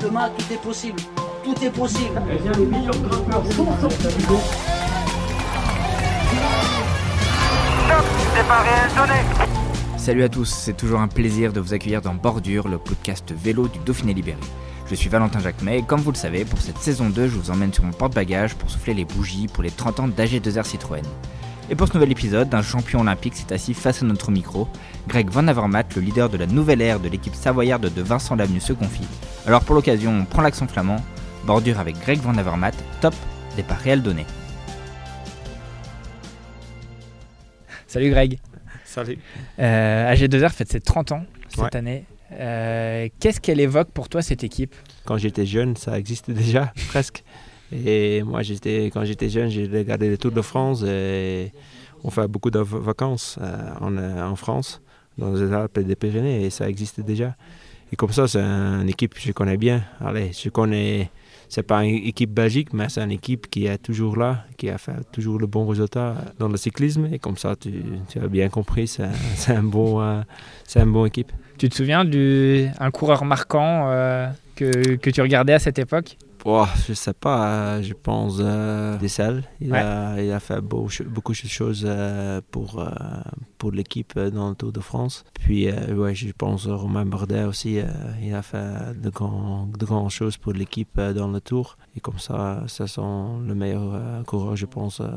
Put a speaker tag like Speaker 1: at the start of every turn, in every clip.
Speaker 1: Demain, tout est possible. Tout est possible.
Speaker 2: Salut à tous, c'est toujours un plaisir de vous accueillir dans Bordure, le podcast vélo du Dauphiné Libéré. Je suis Valentin Jacquemet et comme vous le savez, pour cette saison 2, je vous emmène sur mon porte-bagages pour souffler les bougies pour les 30 ans d'AG2R Citroën. Et pour ce nouvel épisode, un champion olympique s'est assis face à notre micro. Greg Van Avermaet, le leader de la nouvelle ère de l'équipe savoyarde de Vincent Lavenu, se confie. Alors pour l'occasion, on prend l'accent flamand. Bordure avec Greg Van Avermaet, top, départ réel donné. Salut Greg.
Speaker 3: Salut.
Speaker 2: Euh, AG2R fête ses 30 ans cette
Speaker 3: Ouais.
Speaker 2: année. Euh, Qu'est-ce qu'elle évoque pour toi cette équipe?
Speaker 3: Quand j'étais jeune, ça existait déjà, presque. Et moi, quand j'étais jeune, j'ai regardé le Tour de France et on fait beaucoup de vacances euh, en, euh, en France, dans les Alpes et les Pyrénées, et ça existait déjà. Et comme ça, c'est une équipe que je connais bien. Allez, je connais, c'est pas une équipe belgique, mais c'est une équipe qui est toujours là, qui a fait toujours le bon résultat dans le cyclisme. Et comme ça, tu, as bien compris, c'est, un bon, euh, c'est une bonne équipe.
Speaker 2: Tu te souviens d'un coureur marquant que tu regardais à cette époque?
Speaker 3: Oh, je sais pas, euh, je pense euh, Dessel. Il,
Speaker 2: Ouais.
Speaker 3: a, il a fait beau- beaucoup de choses euh, pour, euh, pour l'équipe dans le Tour de France. Puis, euh, ouais, je pense Romain Bardet aussi. euh, il a fait de, grands, de grandes choses pour l'équipe euh, dans le Tour. Et comme ça, ça sont le meilleur euh, coureur, je pense, euh,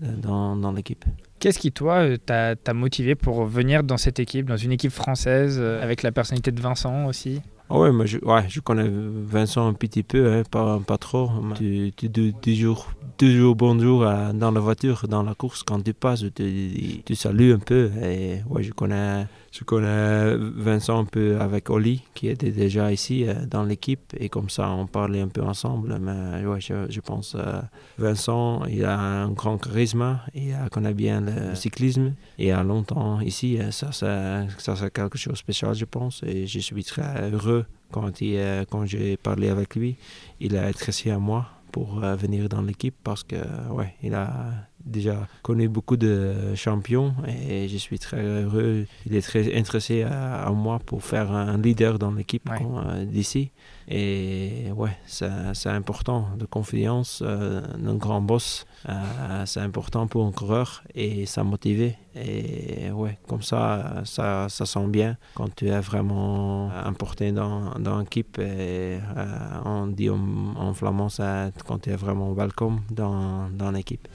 Speaker 3: dans, dans l'équipe.
Speaker 2: Qu'est-ce qui, toi, t'a t'a motivé pour venir dans cette équipe, dans une équipe française, euh, avec la personnalité de Vincent aussi?
Speaker 3: Ah ouais, moi je, ouais, je connais Vincent un petit peu, hein, pas, pas trop. Tu, tu dis toujours, toujours bonjour à- dans la voiture, dans la course, quand tu passes, tu, tu salues un peu. Et ouais, je connais, je connais Vincent un peu avec Oli, qui était déjà ici euh, dans l'équipe. Et comme ça, on parlait un peu ensemble. Mais ouais, je, pense euh, Vincent, il a un grand charisme, il connaît bien le cyclisme. Et a longtemps ici, euh, ça, ça, ça c'est quelque chose de spécial, je pense. Et je suis très heureux quand, euh, quand j'ai parlé avec lui. Il a intéressé à moi pour venir dans l'équipe parce que ouais, il a déjà connu beaucoup de champions et je suis très heureux. Il est très intéressé à, à moi pour faire un leader dans l'équipe
Speaker 2: Ouais.
Speaker 3: euh, d'ici. Et ouais, c'est important, de confiance, euh, un grand boss, euh, c'est important pour un coureur et ça motive. Et ouais, comme ça, ça, ça sent bien quand tu es vraiment importé dans, dans l'équipe. Et euh, on dit en, en flamand ça quand tu es vraiment welcome dans, dans l'équipe.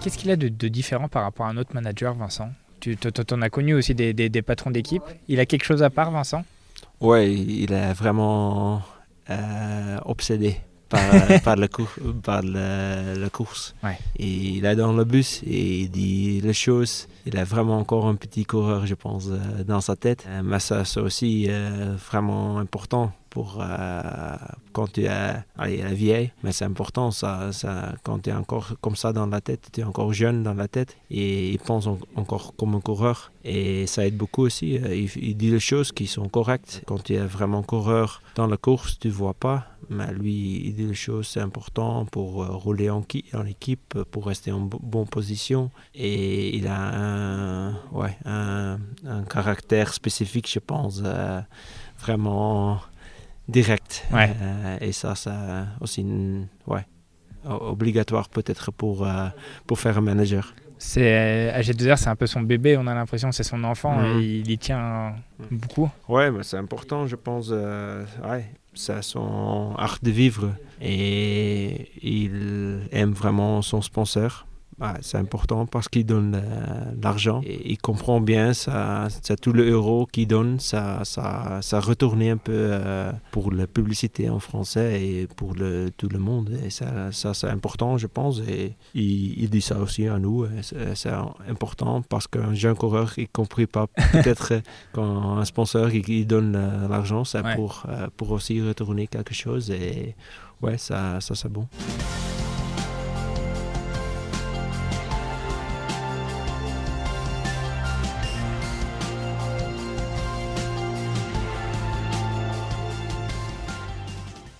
Speaker 2: Qu'est-ce qu'il a de, de différent par rapport à un autre manager, Vincent? Tu en as connu aussi des, des- des patrons d'équipe? Il a quelque chose à part, Vincent?
Speaker 3: Ouais, il est vraiment euh, obsédé par, euh, par, le par le- la course.
Speaker 2: Ouais.
Speaker 3: Et il est dans le bus et il dit les choses. Il est vraiment encore un petit coureur, je pense, euh, dans sa tête. Euh, Mais ça, c'est aussi euh, vraiment important pour quand tu es vieille. Mais c'est important, ça, quand tu es encore comme ça dans la tête, tu es encore jeune dans la tête et il pense en- encore comme un coureur. Et ça aide beaucoup aussi. Il, dit les choses qui sont correctes. Quand tu es vraiment coureur dans la course, tu vois pas. Mais lui, il dit les choses, c'est important pour rouler en, en équipe, pour rester en bo- bonne position. Et il a un, ouais, un, un caractère spécifique, je pense, euh, vraiment direct.
Speaker 2: Ouais.
Speaker 3: Euh, et ça, c'est aussi ouais, obligatoire peut-être pour, euh, pour faire un manager.
Speaker 2: C'est AG2R, c'est un peu son bébé. On a l'impression c'est son enfant
Speaker 3: Mhm.
Speaker 2: et il y tient beaucoup.
Speaker 3: Ouais, mais c'est important, je pense. euh, ouais, c'est son art de vivre et il aime vraiment son sponsor. C'est important parce qu'il donne euh, l'argent et il comprend bien ça, ça tout le euro qu'il donne, ça, ça, ça retourne un peu euh, pour la publicité en français et pour le, tout le monde. Et ça, ça c'est important, je pense. Et il, il dit ça aussi à nous. C'est important parce qu'un jeune coureur, il ne comprit pas peut-être quand un sponsor il, il donne l'argent, c'est
Speaker 2: Ouais.
Speaker 3: pour, euh, pour aussi retourner quelque chose. Et ouais, ça, ça c'est bon.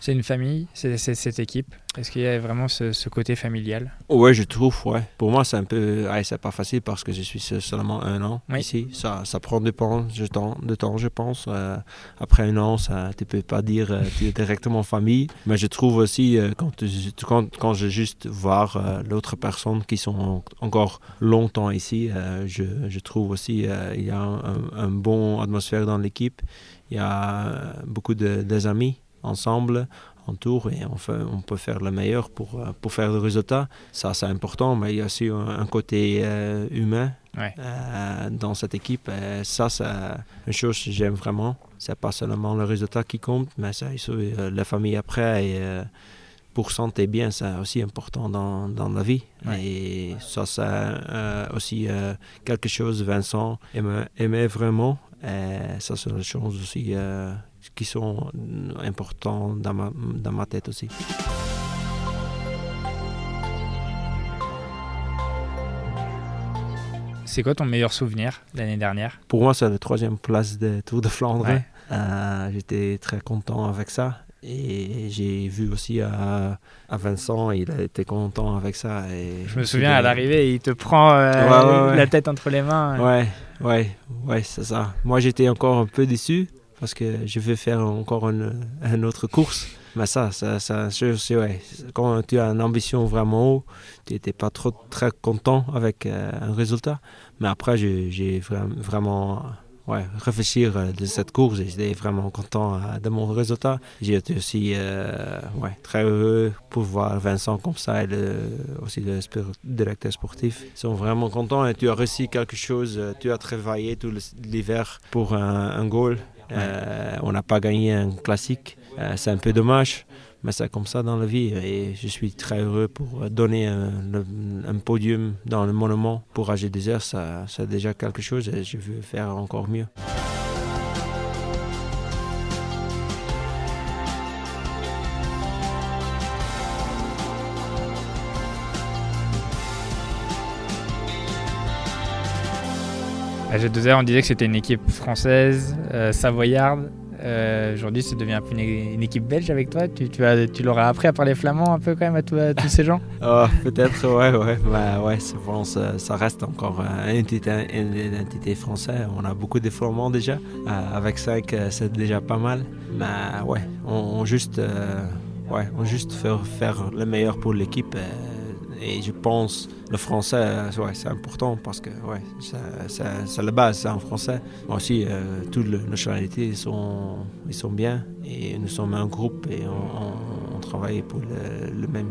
Speaker 2: C'est une famille, c'est cette équipe. Est-ce qu'il y a vraiment ce, ce côté familial?
Speaker 3: Ouais, je trouve, ouais. Pour moi, c'est un peu. Ouais, c'est pas facile parce que je suis se- seulement un an
Speaker 2: Oui.
Speaker 3: ici. Ça, ça prend du temps, de temps, je pense. Euh, après un an, ça, tu peux pas dire euh, tu es directement famille. Mais je trouve aussi, euh, quand, quand, quand je juste voir euh, l'autre personne qui sont en- encore longtemps ici, je, je trouve aussi il y a un, un- un bon atmosphère dans l'équipe. Il y a beaucoup de, des amis ensemble en tour et on, fait- on peut faire le meilleur pour, euh, pour faire le résultat. Ça, c'est important, mais il y a aussi un, un côté euh, humain
Speaker 2: Ouais.
Speaker 3: euh, dans cette équipe. Et ça, c'est une chose que j'aime vraiment. C'est pas seulement le résultat qui compte, mais c'est euh, la famille après. Et, pour santé bien, c'est aussi important dans, dans la vie.
Speaker 2: Ouais.
Speaker 3: Et ça, c'est aussi quelque chose Vincent aimait, aimait vraiment. Et ça, c'est des choses aussi euh, qui sont importantes dans ma, dans ma tête aussi.
Speaker 2: C'est quoi ton meilleur souvenir l'année dernière?
Speaker 3: Pour moi, c'est la troisième place de Tour de Flandre.
Speaker 2: Ouais.
Speaker 3: Euh, J'étais très content avec ça. Et j'ai vu aussi à, à Vincent, il a été content avec ça. Et
Speaker 2: Je me souviens à l'arrivée, il te prend euh,
Speaker 3: Ouais, ouais, ouais.
Speaker 2: la tête entre les mains.
Speaker 3: Ouais, ouais, ouais, c'est ça. Moi, j'étais encore un peu déçu parce que je vais faire encore une, autre course. Mais ça, ça, sais, ouais. Quand tu as une ambition vraiment haut, tu n'étais pas trop très content avec euh, un résultat. Mais après, j'ai j'ai vra- vraiment ouais, réfléchir euh, de cette course et j'étais vraiment content euh, de mon résultat. J'ai été aussi euh, ouais, très heureux pour voir Vincent comme ça et le, aussi le directeur sportif. Ils sont vraiment contents et tu as réussi quelque chose, tu as travaillé tout l'hiver pour un, un goal. Euh, on n'a pas gagné un classique, Euh, c'est un peu dommage. Mais c'est comme ça dans la vie et je suis très heureux pour donner un, podium dans le monument pour AG Désert. Ça, c'est déjà quelque chose et je veux faire encore mieux.
Speaker 2: À G2R, on disait que c'était une équipe française, euh, savoyarde. Euh, Aujourd'hui, ça devient une, une équipe belge avec toi. Tu, tu, as- tu leur as appris à parler flamand un peu quand même à, tous ces gens
Speaker 3: Ah, Peut-être, ouais, ouais. Bah, ouais, ça, reste encore euh, une identité, française. On a beaucoup de Flamands déjà. Euh, avec 5, c'est déjà pas mal. Mais ouais, on, juste, ouais, on juste faire, le meilleur pour l'équipe. Et je pense le français, euh, ouais, c'est important parce que ouais, c'est la base, c'est en français. Mais aussi, euh, toutes les nationalités sont, ils sont bien et nous sommes un groupe et on, on- on travaille pour le, le même.